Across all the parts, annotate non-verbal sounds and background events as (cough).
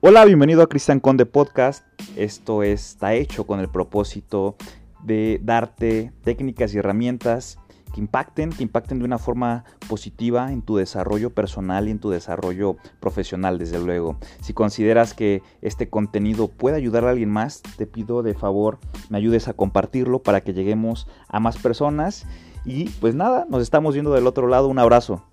Hola, bienvenido a Cristian Conde Podcast. Esto está hecho con el propósito de darte técnicas y herramientas que impacten, que impacten de una forma positiva en tu desarrollo personal y en tu desarrollo profesional, desde luego. Si consideras que este contenido puede ayudar a alguien más, te pido de favor me ayudes a compartirlo para que lleguemos a más personas. Y pues nada, nos estamos viendo del otro lado. Un abrazo.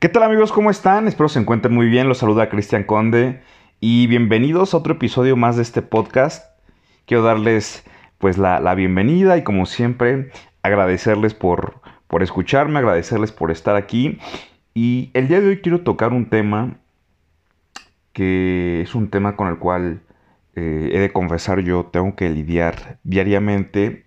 ¿Qué tal amigos? ¿Cómo están? Espero se encuentren muy bien. Los saluda Cristian Conde y bienvenidos a otro episodio más de este podcast. Quiero darles pues la, bienvenida y como siempre agradecerles por, por escucharme, agradecerles por estar aquí. Y el día de hoy quiero tocar un tema que es un tema con el cual eh, he de confesar yo tengo que lidiar diariamente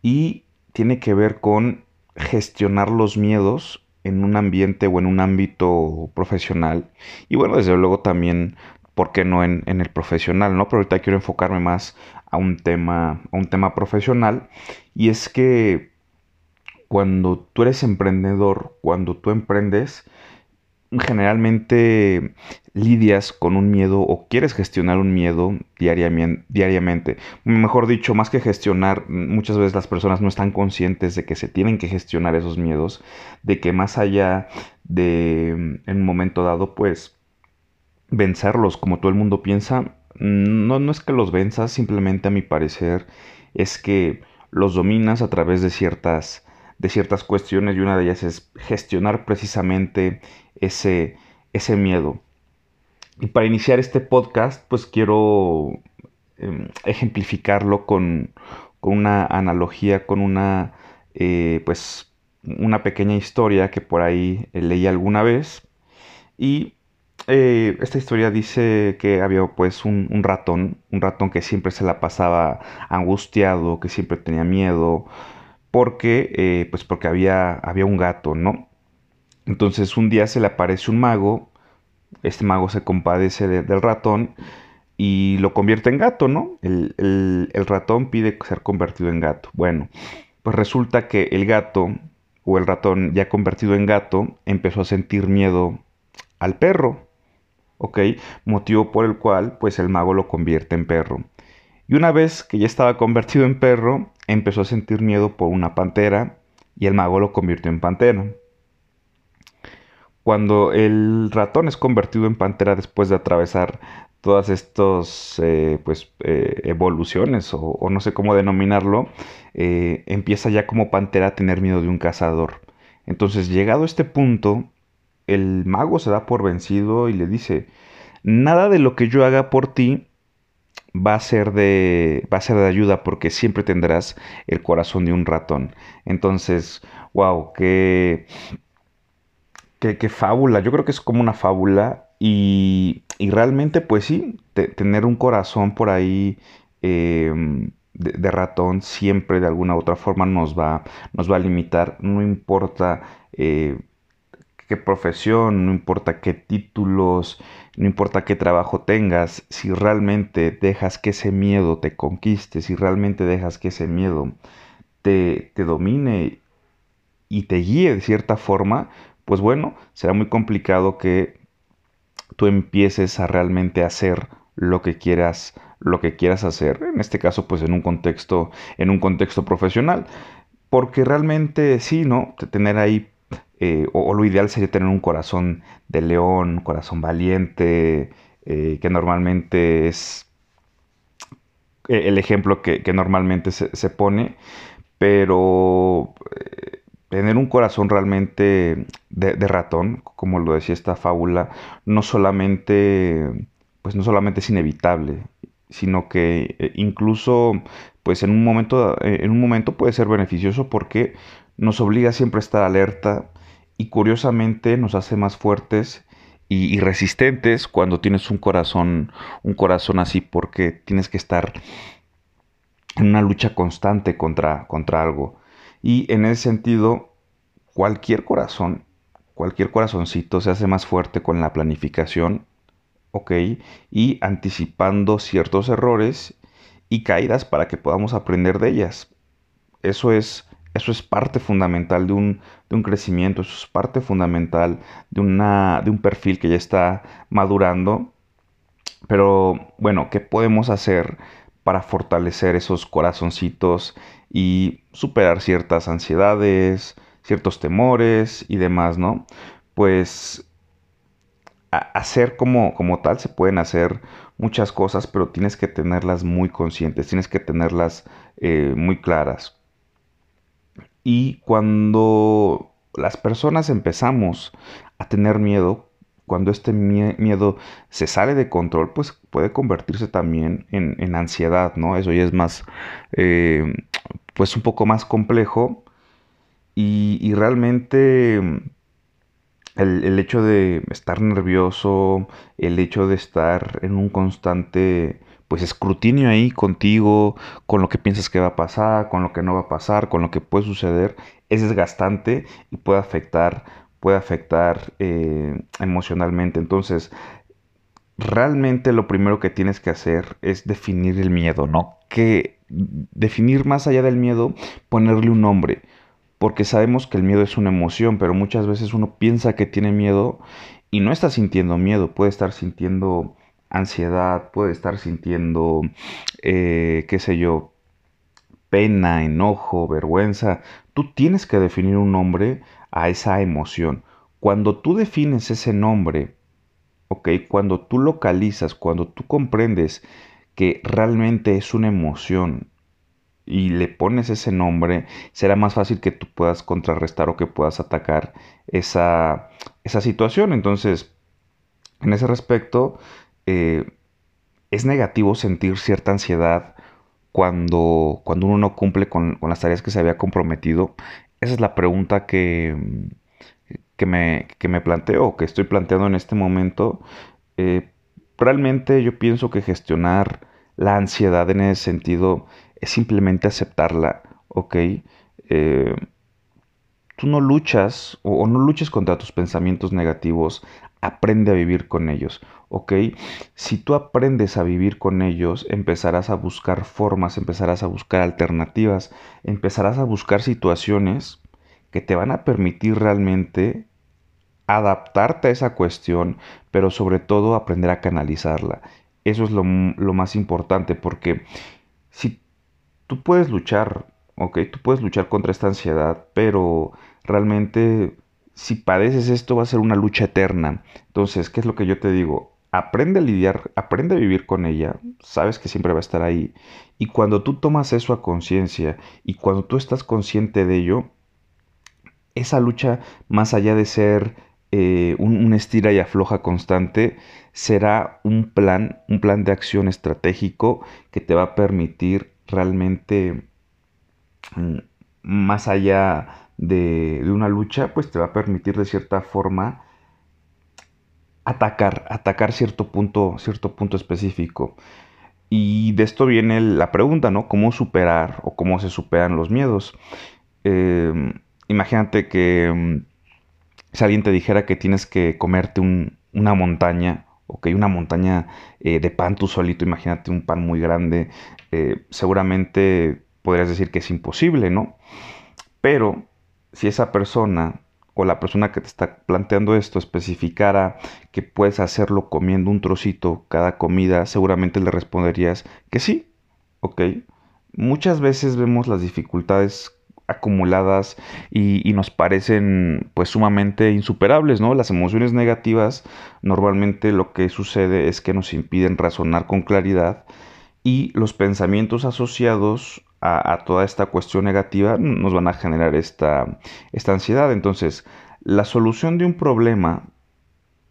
y tiene que ver con gestionar los miedos en un ambiente o en un ámbito profesional. Y bueno, desde luego también, ¿por qué no en, el profesional? ¿no? Pero ahorita quiero enfocarme más a un tema, a un tema profesional. Y es que cuando tú eres emprendedor, cuando tú emprendes, generalmente lidias con un miedo o quieres gestionar un miedo diariamente, Mejor dicho, más que gestionar, muchas veces las personas no están conscientes de que se tienen que gestionar esos miedos, de que más allá de en un momento dado, pues vencerlos como todo el mundo piensa, no, no es que los venzas, simplemente a mi parecer es que los dominas a través de ciertas de ciertas cuestiones y una de ellas es gestionar precisamente ese, ese miedo. Y para iniciar este podcast, pues quiero em, ejemplificarlo con, una analogía, con una, eh, pues, una pequeña historia que por ahí leí alguna vez. Y eh, esta historia dice que había pues un, ratón, un ratón que siempre se la pasaba angustiado, que siempre tenía miedo, porque, eh, pues porque había, había un gato, ¿no? Entonces un día se le aparece un mago, este mago se compadece del ratón y lo convierte en gato, ¿no? El, ratón pide ser convertido en gato. Bueno, pues resulta que el gato o el ratón ya convertido en gato empezó a sentir miedo al perro, ¿ok? Motivo por el cual pues el mago lo convierte en perro. Y una vez que ya estaba convertido en perro, empezó a sentir miedo por una pantera y el mago lo convirtió en pantera. Cuando el ratón es convertido en pantera después de atravesar todas estas eh, pues, eh, evoluciones o, no sé cómo denominarlo, eh, empieza ya como pantera a tener miedo de un cazador. Entonces, llegado a este punto, el mago se da por vencido y le dice, nada de lo que yo haga por ti va a ser de va a ser de ayuda porque siempre tendrás el corazón de un ratón. Entonces, wow, qué qué, fábula, yo creo que es como una fábula y, y realmente pues sí, tener un corazón por ahí em, de, ratón siempre de alguna u otra forma nos va, nos va a limitar, no importa eh, qué profesión, no importa qué títulos, no importa qué trabajo tengas, si realmente dejas que ese miedo te conquiste, si realmente dejas que ese miedo te, te domine y te guíe de cierta forma, pues bueno, será muy complicado que tú empieces a realmente hacer lo que quieras lo que quieras hacer en este caso pues en un contexto en un contexto profesional. Porque realmente sí no tener ahí eh, o, lo ideal sería tener un corazón de león un corazón valiente eh, que normalmente es eh, el ejemplo que, normalmente se, se, pone pero tener un corazón realmente de, ratón, como lo decía esta fábula, no solamente, pues no solamente es inevitable, sino que eh, incluso, pues en un momento, eh, en un momento puede ser beneficioso porque nos obliga siempre a estar alerta y curiosamente nos hace más fuertes y, resistentes cuando tienes un corazón, un corazón así, porque tienes que estar en una lucha constante contra, contra algo. Y en ese sentido, cualquier corazón, cualquier corazoncito se hace más fuerte con la planificación, ¿ok? Y anticipando ciertos errores y caídas para que podamos aprender de ellas. Eso es Eso es parte fundamental de un, de un crecimiento, eso es parte fundamental de, una, de un perfil que ya está madurando. Pero bueno, ¿qué podemos hacer para fortalecer esos corazoncitos y superar ciertas ansiedades, ciertos temores y demás, ¿no? Pues hacer como, como tal se pueden hacer muchas cosas, pero tienes que tenerlas muy conscientes, tienes que tenerlas eh, muy claras. Y cuando las personas empezamos a tener miedo, cuando este miedo se sale de control, pues puede convertirse también en, ansiedad, ¿no? Eso ya es más, eh, pues un poco más complejo. Y, realmente el, el, hecho de estar nervioso, el hecho de estar en un constante pues escrutinio ahí contigo, con lo que piensas que va a pasar, con lo que no va a pasar, con lo que puede suceder, es desgastante y puede afectar, puede afectar eh, emocionalmente. Entonces, realmente lo primero que tienes que hacer es definir el miedo, ¿no? Que definir más allá del miedo, ponerle un nombre. Porque sabemos que el miedo es una emoción, pero muchas veces uno piensa que tiene miedo y no está sintiendo miedo, puede estar sintiendo ansiedad, puede estar sintiendo, eh, qué sé yo, pena, enojo, vergüenza. Tú tienes que definir un nombre a esa emoción. Cuando tú defines ese nombre, ¿ok? Cuando tú localizas, cuando tú comprendes que realmente es una emoción y le pones ese nombre, será más fácil que tú puedas contrarrestar o que puedas atacar esa, esa situación. Entonces, en ese respecto, eh, es negativo sentir cierta ansiedad cuando, cuando uno no cumple con, las tareas que se había comprometido. Esa es la pregunta que, que, me, que me planteo, que estoy planteando en este momento. Eh, realmente yo pienso que gestionar la ansiedad en ese sentido es simplemente aceptarla, ¿ok? Eh, tú no luchas o, o, no luches contra tus pensamientos negativos, aprende a vivir con ellos. ¿ok? Si tú aprendes a vivir con ellos, empezarás a buscar formas, empezarás a buscar alternativas, empezarás a buscar situaciones que te van a permitir realmente adaptarte a esa cuestión, pero sobre todo aprender a canalizarla. Eso es lo, más importante porque si tú puedes luchar, ¿ok? Tú puedes luchar contra esta ansiedad, pero realmente si padeces esto va a ser una lucha eterna. Entonces, ¿qué es lo que yo te digo? aprende a lidiar, aprende a vivir con ella, sabes que siempre va a estar ahí. Y cuando tú tomas eso a conciencia y cuando tú estás consciente de ello, esa lucha, más allá de ser eh, un, estira y afloja constante, será un plan, un plan de acción estratégico que te va a permitir realmente, mm, más allá de, una lucha, pues te va a permitir de cierta forma atacar, atacar cierto punto, cierto punto específico. Y de esto viene la pregunta, ¿no? ¿Cómo superar o cómo se superan los miedos? Em, imagínate que mm, si alguien te dijera que tienes que comerte una montaña, ok, una montaña eh, de pan tú solito, imagínate un pan muy grande, eh, seguramente podrías decir que es imposible, ¿no? Pero si esa persona o la persona que te está planteando esto especificara que puedes hacerlo comiendo un trocito cada comida, seguramente le responderías que sí, ¿ok? Muchas veces vemos las dificultades acumuladas y, nos parecen pues sumamente insuperables, ¿no? Las emociones negativas normalmente lo que sucede es que nos impiden razonar con claridad y los pensamientos asociados a, toda esta cuestión negativa nos van a generar esta, esta ansiedad. Entonces, la solución de un problema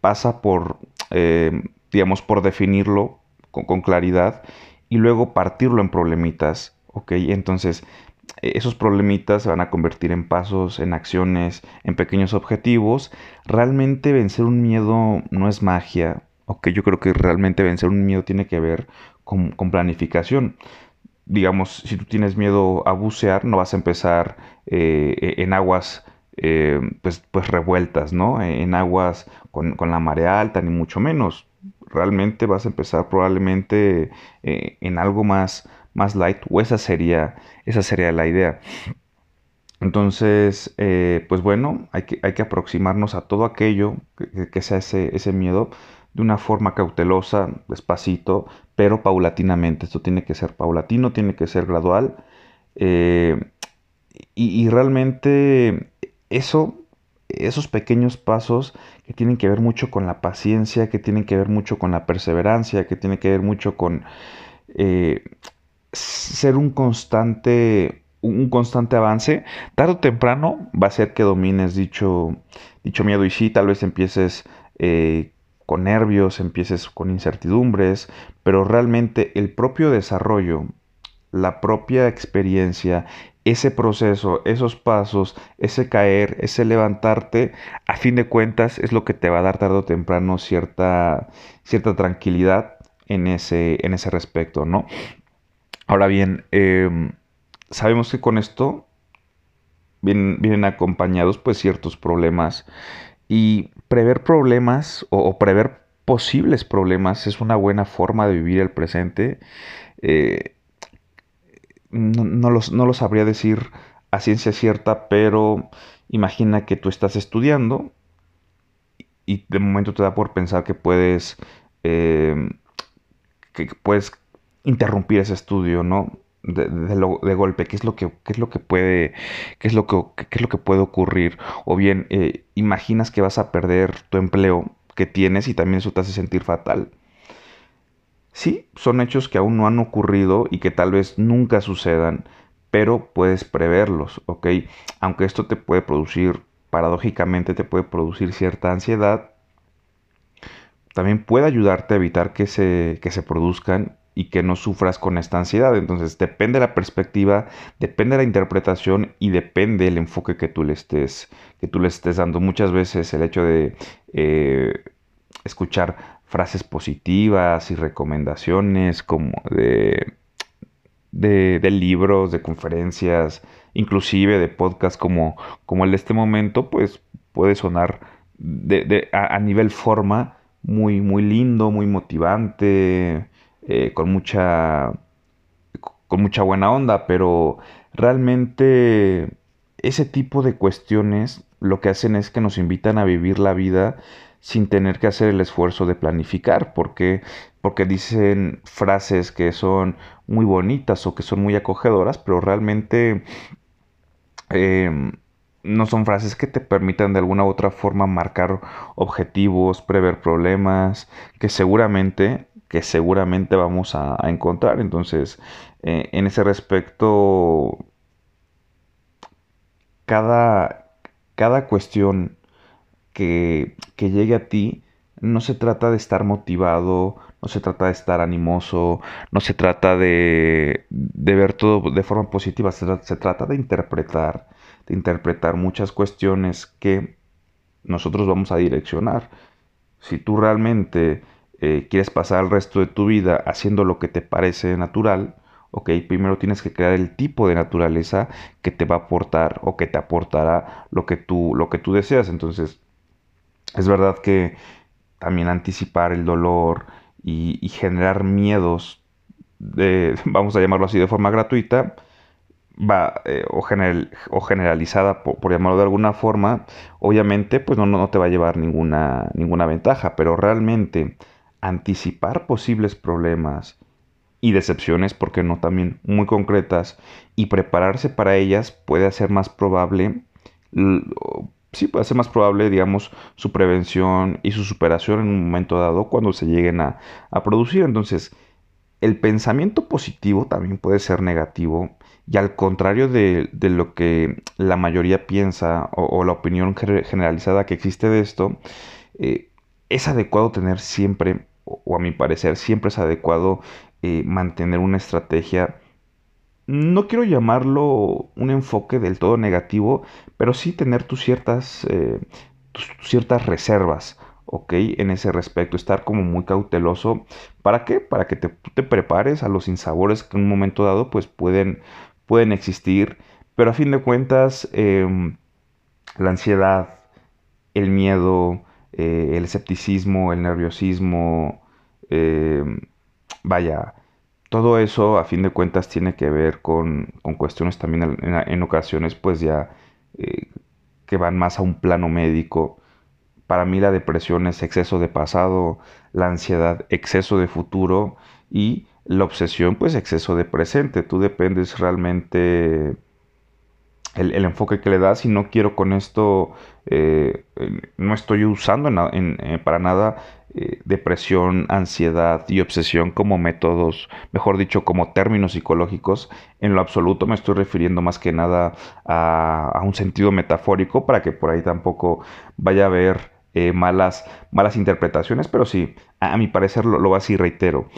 pasa por, eh, digamos, por definirlo con, claridad y luego partirlo en problemitas, ¿ok? Entonces, e, esos problemitas se van a convertir en pasos, en acciones, en pequeños objetivos. Realmente vencer un miedo no es magia, ¿ok? Yo creo que realmente vencer un miedo tiene que ver con, con planificación digamos, si tú tienes miedo a bucear, no vas a empezar eh, en aguas eh, pues, pues revueltas, ¿no? En aguas con, la marea alta, ni mucho menos. Realmente vas a empezar probablemente eh, en algo más, más light, o esa sería, esa sería la idea. Entonces, pues bueno, hay que, hay que aproximarnos a todo aquello que, sea ese, ese miedo de una forma cautelosa, despacito, pero paulatinamente. Esto tiene que ser paulatino, tiene que ser gradual. Eh, y, realmente eso, esos pequeños pasos que tienen que ver mucho con la paciencia, que tienen que ver mucho con la perseverancia, que tienen que ver mucho con eh, ser un constante, un constante avance, tarde o temprano va a ser que domines dicho, dicho miedo y sí, tal vez empieces eh, con nervios, empieces con incertidumbres, pero realmente el propio desarrollo, la propia experiencia, ese proceso, esos pasos, ese caer, ese levantarte, a fin de cuentas es lo que te va a dar tarde o temprano cierta, cierta tranquilidad en ese, en ese respecto, ¿no? Ahora bien, em, sabemos que con esto vienen, vienen, acompañados pues ciertos problemas y prever problemas o, prever posibles problemas es una buena forma de vivir el presente. Eh, no, lo sabría decir a ciencia cierta, pero imagina que tú estás estudiando y de momento te da por pensar que puedes, em, que puedes interrumpir ese estudio, ¿no? De, de, golpe, qué es lo que, es lo que puede, qué es lo que, es lo que puede ocurrir. O bien, eh, imaginas que vas a perder tu empleo que tienes y también eso te hace sentir fatal. Sí, son hechos que aún no han ocurrido y que tal vez nunca sucedan, pero puedes preverlos, ¿ok? Aunque esto te puede producir, paradójicamente te puede producir cierta ansiedad, también puede ayudarte a evitar que se, que se produzcan y que no sufras con esta ansiedad. Entonces depende la perspectiva, depende la interpretación y depende el enfoque que tú le estés, que tú le estés dando. Muchas veces el hecho de eh, escuchar frases positivas y recomendaciones como de, de, libros, de conferencias, inclusive de podcasts como, como el de este momento, pues puede sonar de, a, nivel forma muy, muy lindo, muy motivante, eh, con mucha con mucha buena onda, pero realmente ese tipo de cuestiones lo que hacen es que nos invitan a vivir la vida sin tener que hacer el esfuerzo de planificar, porque, porque dicen frases que son muy bonitas o que son muy acogedoras, pero realmente em, no son frases que te permitan de alguna u otra forma marcar objetivos, prever problemas, que seguramente, que seguramente vamos a, encontrar. Entonces, eh, en ese respecto, cada, cada cuestión que, llegue a ti, no se trata de estar motivado, no se trata de estar animoso, no se trata de, ver todo de forma positiva, se, trata de interpretar, de interpretar muchas cuestiones que nosotros vamos a direccionar. Si tú realmente eh, quieres pasar el resto de tu vida haciendo lo que te parece natural, ok, primero tienes que crear el tipo de naturaleza que te va a aportar o que te aportará lo que tú, lo que tú deseas. Entonces, es verdad que también anticipar el dolor y, generar miedos, de, (laughs) vamos a llamarlo así, de forma gratuita, va, eh, o, o, generalizada, por, llamarlo de alguna forma, obviamente pues no, no te va a llevar ninguna, ninguna ventaja, pero realmente anticipar posibles problemas y decepciones, porque no también muy concretas, y prepararse para ellas puede hacer más probable sí puede ser más probable, digamos, su prevención y su superación en un momento dado cuando se lleguen a, producir. Entonces, el pensamiento positivo también puede ser negativo y al contrario de, lo que la mayoría piensa o, la opinión generalizada que existe de esto, eh, es adecuado tener siempre, o a mi parecer, siempre es adecuado eh, mantener una estrategia no quiero llamarlo un enfoque del todo negativo, pero sí tener tus ciertas, eh, ciertas reservas, ¿ok? En ese respecto, estar como muy cauteloso. ¿Para qué? Para que te, te prepares a los insabores que en un momento dado pues pueden, pueden existir, pero a fin de cuentas em, la ansiedad, el miedo, eh, el escepticismo, el nerviosismo, em, vaya, todo eso a fin de cuentas tiene que ver con, cuestiones también en, ocasiones pues ya eh, que van más a un plano médico. Para mí la depresión es exceso de pasado, la ansiedad exceso de futuro y la obsesión pues exceso de presente. Tú dependes realmente el, enfoque que le das y no quiero con esto, eh, no estoy usando eh, para nada eh, depresión, ansiedad y obsesión como métodos, mejor dicho, como términos psicológicos. En lo absoluto me estoy refiriendo más que nada a, un sentido metafórico para que por ahí tampoco vaya a haber malas, malas interpretaciones, pero sí, a, mi parecer lo, lo así reitero.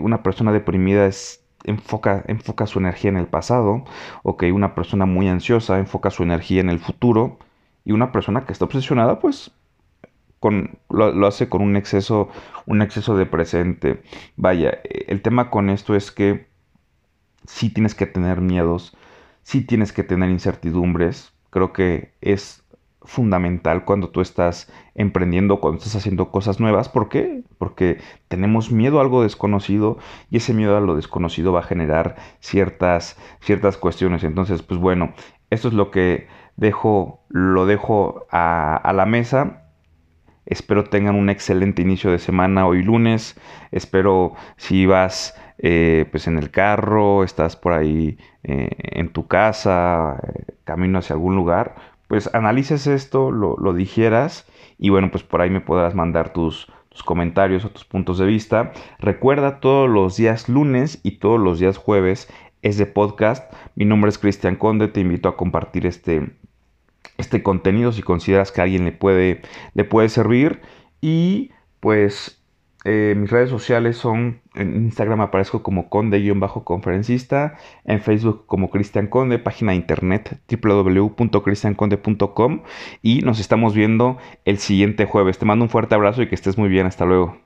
una persona deprimida es enfoca, enfoca su energía en el pasado, o que una persona muy ansiosa enfoca su energía en el futuro, y una persona que está obsesionada, pues con, lo, hace con un exceso, un exceso de presente. Vaya, el tema con esto es que sí tienes que tener miedos, sí tienes que tener incertidumbres. Creo que es fundamental cuando tú estás emprendiendo, cuando estás haciendo cosas nuevas. ¿Por qué? Porque tenemos miedo a algo desconocido y ese miedo a lo desconocido va a generar ciertas, ciertas cuestiones. Entonces, pues bueno, esto es lo que dejo, lo dejo a, la mesa. Espero tengan un excelente inicio de semana hoy lunes. Espero si vas eh, pues en el carro, estás por ahí eh, en tu casa, eh, camino hacia algún lugar, pues analices esto, lo, lo, digieras y bueno, pues por ahí me podrás mandar tus, tus comentarios o tus puntos de vista. Recuerda todos los días lunes y todos los días jueves es de podcast. Mi nombre es Cristian Conde, te invito a compartir este, este contenido si consideras que a alguien le puede, le puede servir. Y pues eh, mis redes sociales son, en Instagram aparezco como conde-conferencista, en Facebook como Cristian Conde, página de internet www.cristianconde.com y nos estamos viendo el siguiente jueves. Te mando un fuerte abrazo y que estés muy bien. Hasta luego.